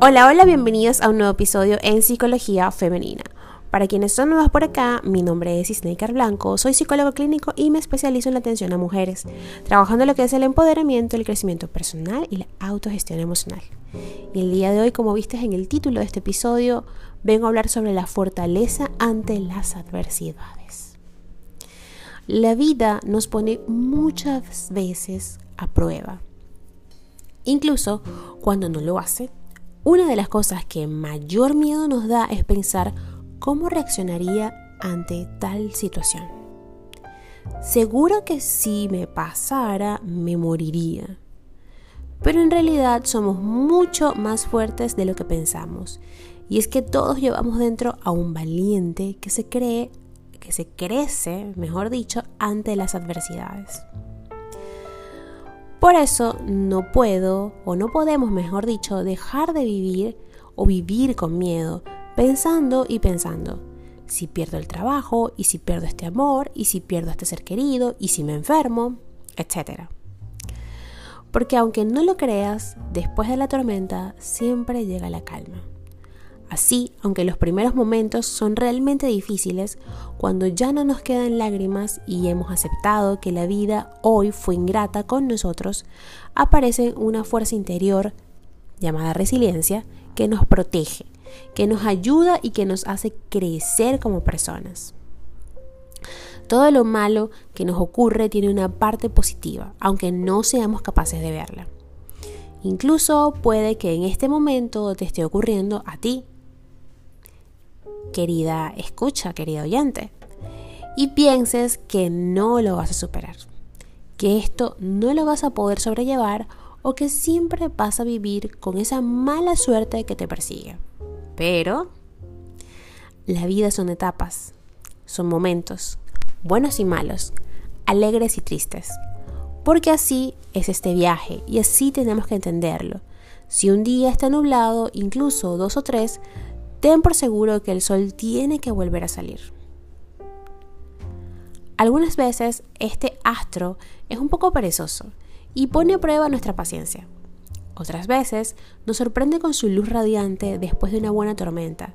Hola, hola, bienvenidos a un nuevo episodio en Psicología Femenina. Para quienes son nuevos por acá, mi nombre es Isneikar Blanco, soy psicólogo clínico y me especializo en la atención a mujeres, trabajando en lo que es el empoderamiento, el crecimiento personal y la autogestión emocional. Y el día de hoy, como viste en el título de este episodio, vengo a hablar sobre la fortaleza ante las adversidades. La vida nos pone muchas veces a prueba, incluso cuando no lo hace una de las cosas que mayor miedo nos da es pensar cómo reaccionaría ante tal situación. Seguro que si me pasara, me moriría. Pero en realidad somos mucho más fuertes de lo que pensamos. Y es que todos llevamos dentro a un valiente que se cree, que se crece, mejor dicho, ante las adversidades. Por eso no puedo, o no podemos, mejor dicho, dejar de vivir o vivir con miedo, pensando y pensando. Si pierdo el trabajo, y si pierdo este amor, y si pierdo este ser querido, y si me enfermo, etc. Porque aunque no lo creas, después de la tormenta siempre llega la calma. Así, aunque los primeros momentos son realmente difíciles, cuando ya no nos quedan lágrimas y hemos aceptado que la vida hoy fue ingrata con nosotros, aparece una fuerza interior llamada resiliencia que nos protege, que nos ayuda y que nos hace crecer como personas. Todo lo malo que nos ocurre tiene una parte positiva, aunque no seamos capaces de verla. Incluso puede que en este momento te esté ocurriendo a ti querida escucha, querido oyente, y pienses que no lo vas a superar, que esto no lo vas a poder sobrellevar o que siempre vas a vivir con esa mala suerte que te persigue. Pero la vida son etapas, son momentos, buenos y malos, alegres y tristes, porque así es este viaje y así tenemos que entenderlo. Si un día está nublado, incluso dos o tres, ten por seguro que el sol tiene que volver a salir. Algunas veces este astro es un poco perezoso y pone a prueba nuestra paciencia. Otras veces nos sorprende con su luz radiante después de una buena tormenta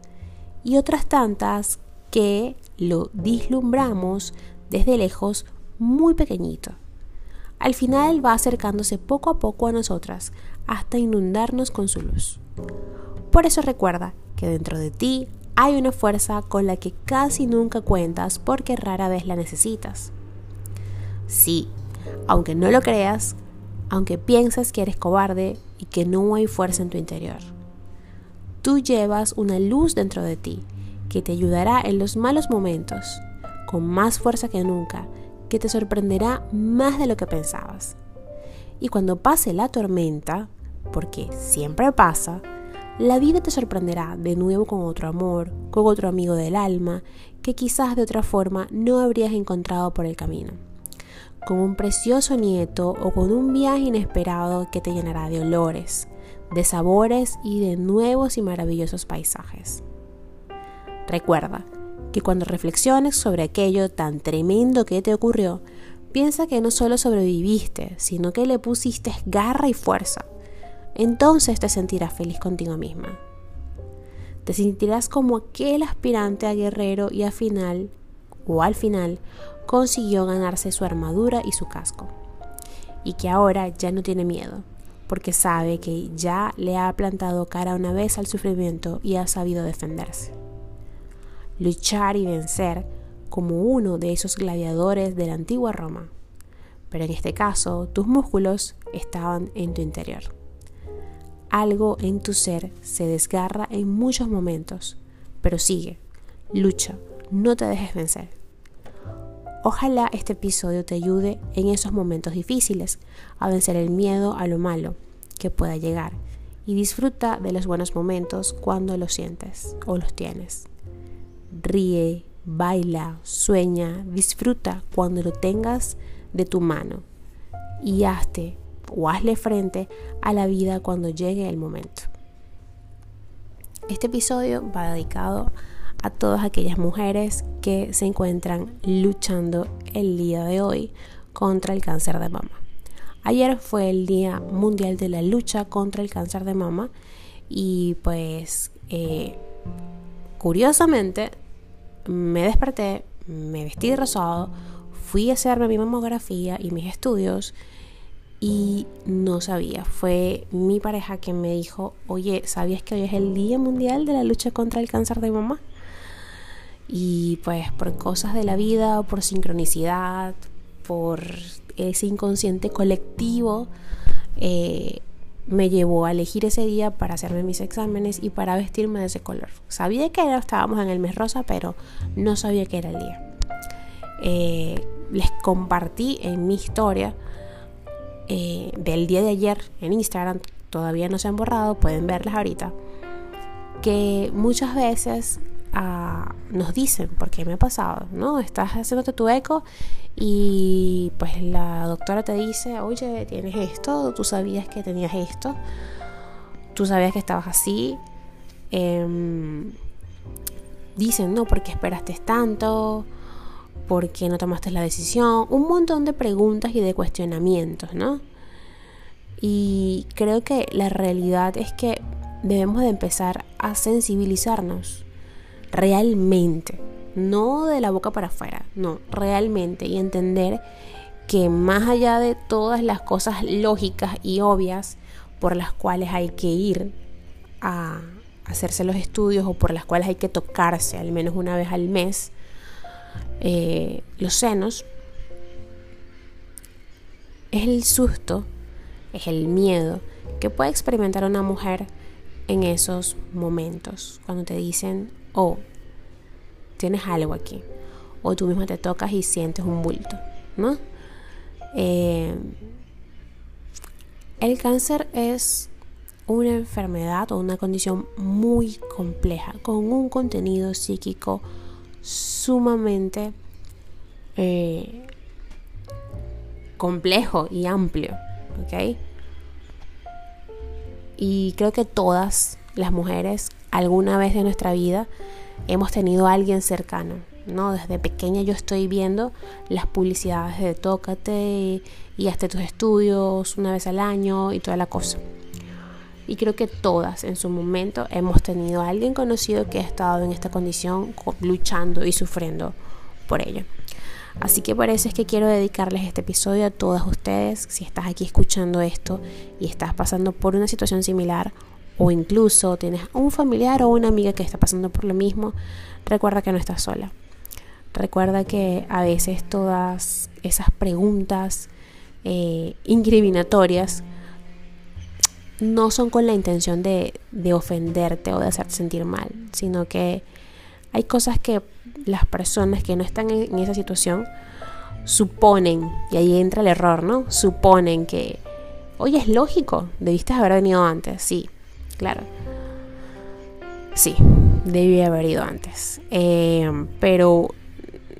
y otras tantas que lo dislumbramos desde lejos muy pequeñito. Al final va acercándose poco a poco a nosotras hasta inundarnos con su luz. Por eso recuerda que dentro de ti hay una fuerza con la que casi nunca cuentas porque rara vez la necesitas. Sí, aunque no lo creas, aunque pienses que eres cobarde y que no hay fuerza en tu interior. Tú llevas una luz dentro de ti que te ayudará en los malos momentos, con más fuerza que nunca, que te sorprenderá más de lo que pensabas. Y cuando pase la tormenta, porque siempre pasa, la vida te sorprenderá de nuevo con otro amor, con otro amigo del alma, que quizás de otra forma no habrías encontrado por el camino. Con un precioso nieto o con un viaje inesperado que te llenará de olores, de sabores y de nuevos y maravillosos paisajes. Recuerda que cuando reflexiones sobre aquello tan tremendo que te ocurrió, piensa que no solo sobreviviste, sino que le pusiste garra y fuerza entonces te sentirás feliz contigo misma. Te sentirás como aquel aspirante a guerrero y al final, o al final, consiguió ganarse su armadura y su casco. Y que ahora ya no tiene miedo, porque sabe que ya le ha plantado cara una vez al sufrimiento y ha sabido defenderse. Luchar y vencer como uno de esos gladiadores de la antigua Roma. Pero en este caso, tus músculos estaban en tu interior algo en tu ser se desgarra en muchos momentos, pero sigue, lucha, no te dejes vencer. Ojalá este episodio te ayude en esos momentos difíciles a vencer el miedo a lo malo que pueda llegar y disfruta de los buenos momentos cuando los sientes o los tienes. Ríe, baila, sueña, disfruta cuando lo tengas de tu mano y hazte o hazle frente a la vida cuando llegue el momento. Este episodio va dedicado a todas aquellas mujeres que se encuentran luchando el día de hoy contra el cáncer de mama. Ayer fue el Día Mundial de la Lucha contra el Cáncer de Mama Y pues, eh, curiosamente, me desperté, me vestí de rosado, fui a hacerme mi mamografía y mis estudios y no sabía. Fue mi pareja quien me dijo, oye, ¿sabías que hoy es el Día Mundial de la Lucha contra el Cáncer de Mamá? Y pues por cosas de la vida, por sincronicidad, por ese inconsciente colectivo, eh, me llevó a elegir ese día para hacerme mis exámenes y para vestirme de ese color. Sabía que era, estábamos en el mes rosa, pero no sabía que era el día. Eh, les compartí en mi historia eh, del día de ayer en Instagram, todavía no se han borrado, pueden verlas ahorita, que muchas veces ah, nos dicen, porque me ha pasado, ¿no? Estás haciéndote tu eco y pues la doctora te dice, oye, tienes esto, tú sabías que tenías esto, tú sabías que estabas así. Em, dicen, no, porque esperaste tanto, por qué no tomaste la decisión, un montón de preguntas y de cuestionamientos, ¿no? Y creo que la realidad es que debemos de empezar a sensibilizarnos realmente, no de la boca para afuera, no, realmente y entender que más allá de todas las cosas lógicas y obvias por las cuales hay que ir a hacerse los estudios o por las cuales hay que tocarse al menos una vez al mes, eh, los senos, es el susto, es el miedo que puede experimentar una mujer en esos momentos, cuando te dicen, oh, tienes algo aquí, o tú misma te tocas y sientes un bulto, ¿no? Eh, el cáncer es una enfermedad o una condición muy compleja, con un contenido psíquico sumamente eh, complejo y amplio, ¿ok? Y creo que todas las mujeres alguna vez de nuestra vida hemos tenido a alguien cercano, ¿no? Desde pequeña yo estoy viendo las publicidades de Tócate y hasta tus estudios una vez al año y toda la cosa. Y creo que todas en su momento hemos tenido a alguien conocido que ha estado en esta condición luchando y sufriendo por ello. Así que por eso es que quiero dedicarles este episodio a todas ustedes. Si estás aquí escuchando esto y estás pasando por una situación similar o incluso tienes un familiar o una amiga que está pasando por lo mismo, recuerda que no estás sola. Recuerda que a veces todas esas preguntas eh, incriminatorias no son con la intención de, ofenderte o de hacerte sentir mal, sino que hay cosas que las personas que no están en, esa situación suponen, y ahí entra el error, ¿no? Suponen que, oye, es lógico, debiste haber venido antes, sí, claro. Sí, debí haber ido antes. Eh, pero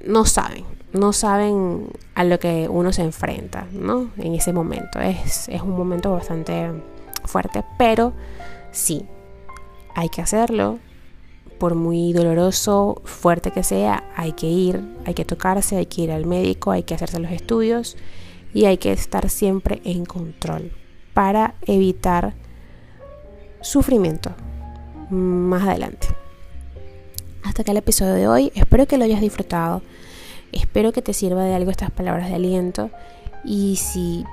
no saben, no saben a lo que uno se enfrenta, ¿no? En ese momento. Es, es un momento bastante fuerte, pero sí, hay que hacerlo. Por muy doloroso, fuerte que sea, hay que ir, hay que tocarse, hay que ir al médico, hay que hacerse los estudios y hay que estar siempre en control para evitar sufrimiento más adelante. Hasta acá el episodio de hoy. Espero que lo hayas disfrutado. Espero que te sirva de algo estas palabras de aliento. Y si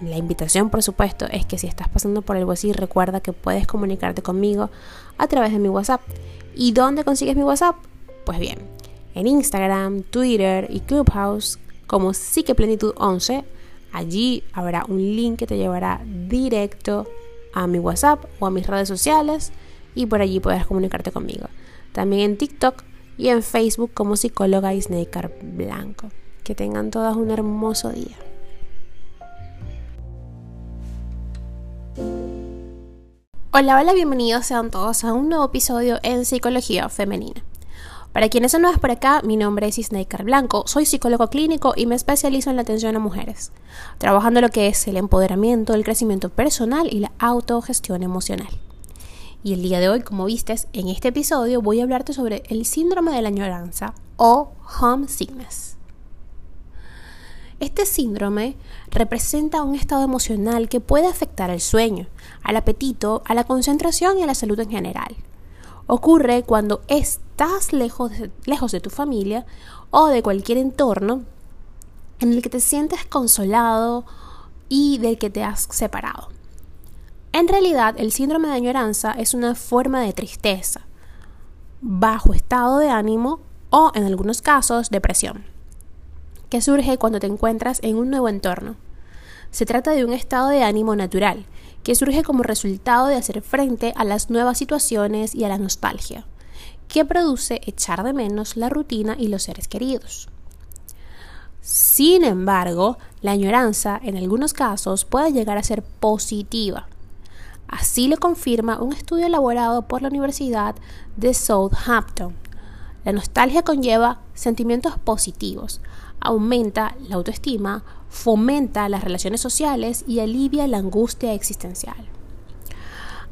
la invitación, por supuesto, es que si estás pasando por algo así, recuerda que puedes comunicarte conmigo a través de mi WhatsApp. ¿Y dónde consigues mi WhatsApp? Pues bien, en Instagram, Twitter y Clubhouse como Psiqueplenitud 11. Allí habrá un link que te llevará directo a mi WhatsApp o a mis redes sociales y por allí podrás comunicarte conmigo. También en TikTok y en Facebook como psicóloga Snaker Blanco. Que tengan todas un hermoso día. Hola, hola, bienvenidos sean todos a un nuevo episodio en Psicología Femenina. Para quienes son nuevos por acá, mi nombre es Isnaikar Blanco, soy psicólogo clínico y me especializo en la atención a mujeres, trabajando lo que es el empoderamiento, el crecimiento personal y la autogestión emocional. Y el día de hoy, como vistes, en este episodio voy a hablarte sobre el síndrome de la añoranza o homesickness. Este síndrome representa un estado emocional que puede afectar al sueño, al apetito, a la concentración y a la salud en general. Ocurre cuando estás lejos de, tu familia o de cualquier entorno en el que te sientes consolado y del que te has separado. En realidad, el síndrome de añoranza es una forma de tristeza, bajo estado de ánimo o, en algunos casos, depresión, que surge cuando te encuentras en un nuevo entorno. Se trata de un estado de ánimo natural, que surge como resultado de hacer frente a las nuevas situaciones y a la nostalgia, que produce echar de menos la rutina y los seres queridos. Sin embargo, la añoranza en algunos casos puede llegar a ser positiva. Así lo confirma un estudio elaborado por la Universidad de Southampton. La nostalgia conlleva sentimientos positivos, aumenta la autoestima, fomenta las relaciones sociales y alivia la angustia existencial.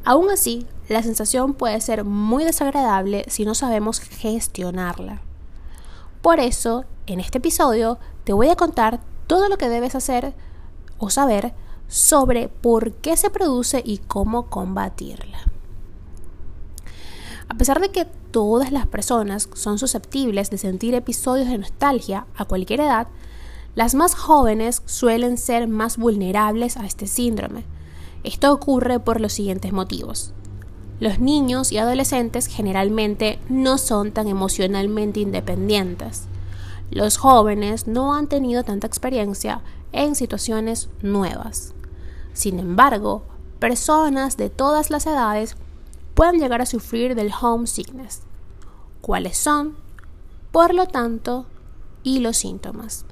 Aún así, la sensación puede ser muy desagradable si no sabemos gestionarla. Por eso, en este episodio te voy a contar todo lo que debes hacer o saber sobre por qué se produce y cómo combatirla. A pesar de que todas las personas son susceptibles de sentir episodios de nostalgia a cualquier edad, las más jóvenes suelen ser más vulnerables a este síndrome. Esto ocurre por los siguientes motivos. Los niños y adolescentes generalmente no son tan emocionalmente independientes. Los jóvenes no han tenido tanta experiencia en situaciones nuevas. Sin embargo, personas de todas las edades pueden llegar a sufrir del homesickness. ¿Cuáles son? Por lo tanto, y los síntomas.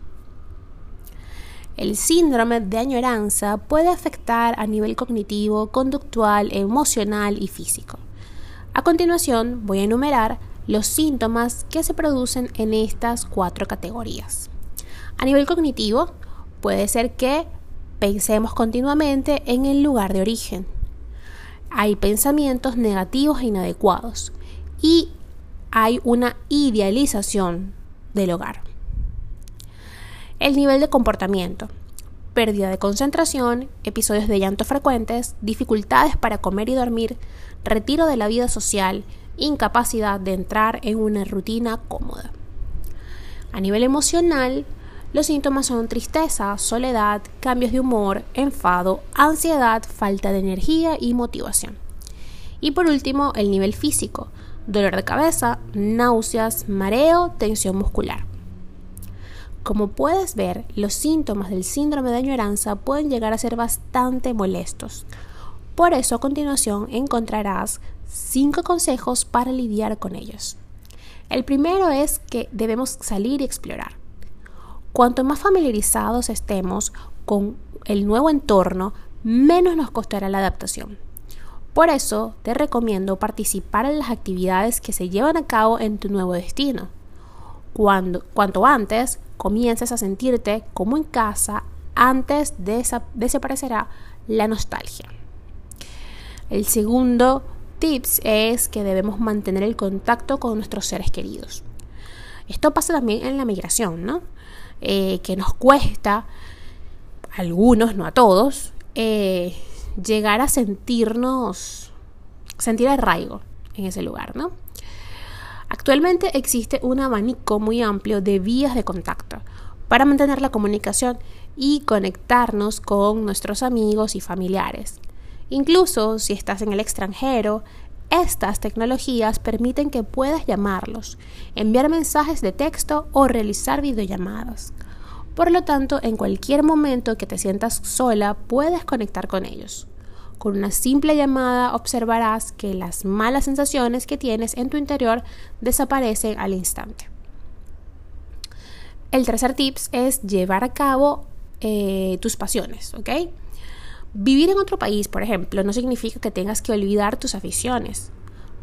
El síndrome de añoranza puede afectar a nivel cognitivo, conductual, emocional y físico. A continuación voy a enumerar los síntomas que se producen en estas cuatro categorías. A nivel cognitivo, puede ser que pensemos continuamente en el lugar de origen. Hay pensamientos negativos e inadecuados y hay una idealización del hogar. El nivel de comportamiento. Pérdida de concentración, episodios de llanto frecuentes, dificultades para comer y dormir, retiro de la vida social, incapacidad de entrar en una rutina cómoda. A nivel emocional, los síntomas son tristeza, soledad, cambios de humor, enfado, ansiedad, falta de energía y motivación. Y por último, el nivel físico, dolor de cabeza, náuseas, mareo, tensión muscular. Como puedes ver, los síntomas del síndrome de añoranza pueden llegar a ser bastante molestos. Por eso a continuación encontrarás 5 consejos para lidiar con ellos. El primero es que debemos salir y explorar. Cuanto más familiarizados estemos con el nuevo entorno, menos nos costará la adaptación. Por eso te recomiendo participar en las actividades que se llevan a cabo en tu nuevo destino. Cuando, cuanto antes comiences a sentirte como en casa, antes desaparecerá la nostalgia. El segundo tips es que debemos mantener el contacto con nuestros seres queridos. Esto pasa también en la migración, ¿no? Eh, que nos cuesta, a algunos, no a todos, eh, llegar a sentirnos, sentir arraigo en ese lugar, ¿no? Actualmente existe un abanico muy amplio de vías de contacto para mantener la comunicación y conectarnos con nuestros amigos y familiares. Incluso si estás en el extranjero, estas tecnologías permiten que puedas llamarlos, enviar mensajes de texto o realizar videollamadas. Por lo tanto, en cualquier momento que te sientas sola, puedes conectar con ellos. Con una simple llamada observarás que las malas sensaciones que tienes en tu interior desaparecen al instante. El tercer tips es llevar a cabo eh, tus pasiones, ¿ok? Vivir en otro país, por ejemplo, no significa que tengas que olvidar tus aficiones.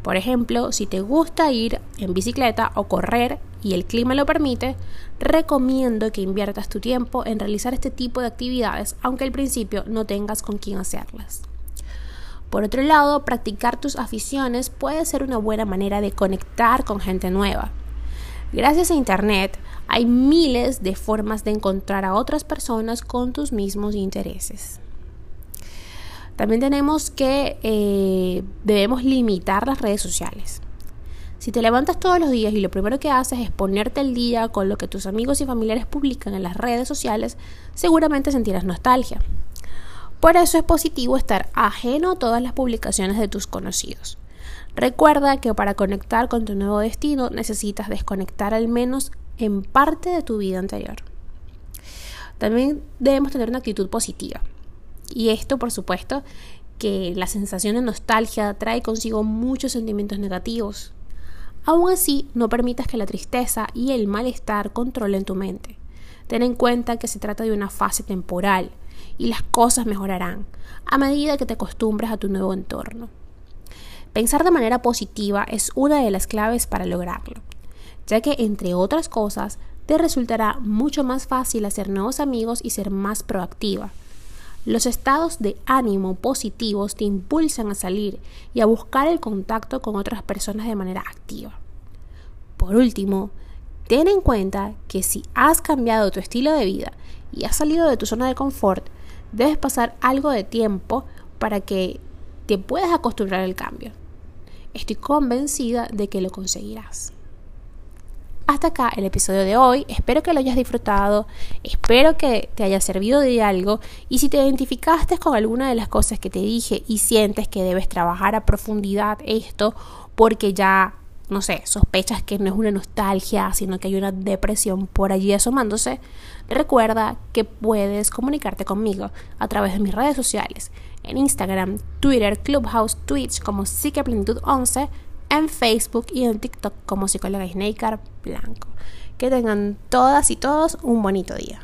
Por ejemplo, si te gusta ir en bicicleta o correr y el clima lo permite, recomiendo que inviertas tu tiempo en realizar este tipo de actividades, aunque al principio no tengas con quién hacerlas. Por otro lado, practicar tus aficiones puede ser una buena manera de conectar con gente nueva. Gracias a Internet Hay miles de formas de encontrar a otras personas con tus mismos intereses. También tenemos que eh, debemos limitar las redes sociales. Si te levantas todos los días y lo primero que haces es ponerte el día con lo que tus amigos y familiares publican en las redes sociales, seguramente sentirás nostalgia. Por eso es positivo estar ajeno a todas las publicaciones de tus conocidos. Recuerda que para conectar con tu nuevo destino necesitas desconectar al menos en parte de tu vida anterior. También debemos tener una actitud positiva. Y esto, por supuesto, que la sensación de nostalgia trae consigo muchos sentimientos negativos. Aún así, no permitas que la tristeza y el malestar controlen tu mente. Ten en cuenta que se trata de una fase temporal y las cosas mejorarán a medida que te acostumbres a tu nuevo entorno. Pensar de manera positiva es una de las claves para lograrlo, ya que entre otras cosas te resultará mucho más fácil hacer nuevos amigos y ser más proactiva. Los estados de ánimo positivos te impulsan a salir y a buscar el contacto con otras personas de manera activa. Por último, ten en cuenta que si has cambiado tu estilo de vida y has salido de tu zona de confort, debes pasar algo de tiempo para que te puedas acostumbrar al cambio. Estoy convencida de que lo conseguirás. Hasta acá el episodio de hoy, espero que lo hayas disfrutado, espero que te haya servido de algo. Y si te identificaste con alguna de las cosas que te dije y sientes que debes trabajar a profundidad esto porque ya no sé, sospechas que no es una nostalgia, sino que hay una depresión por allí asomándose, recuerda que puedes comunicarte conmigo a través de mis redes sociales, en Instagram, Twitter, Clubhouse, Twitch como Psiqueplenitud 11, en Facebook y en TikTok como psicóloga Snaker Blanco. Que tengan todas y todos un bonito día.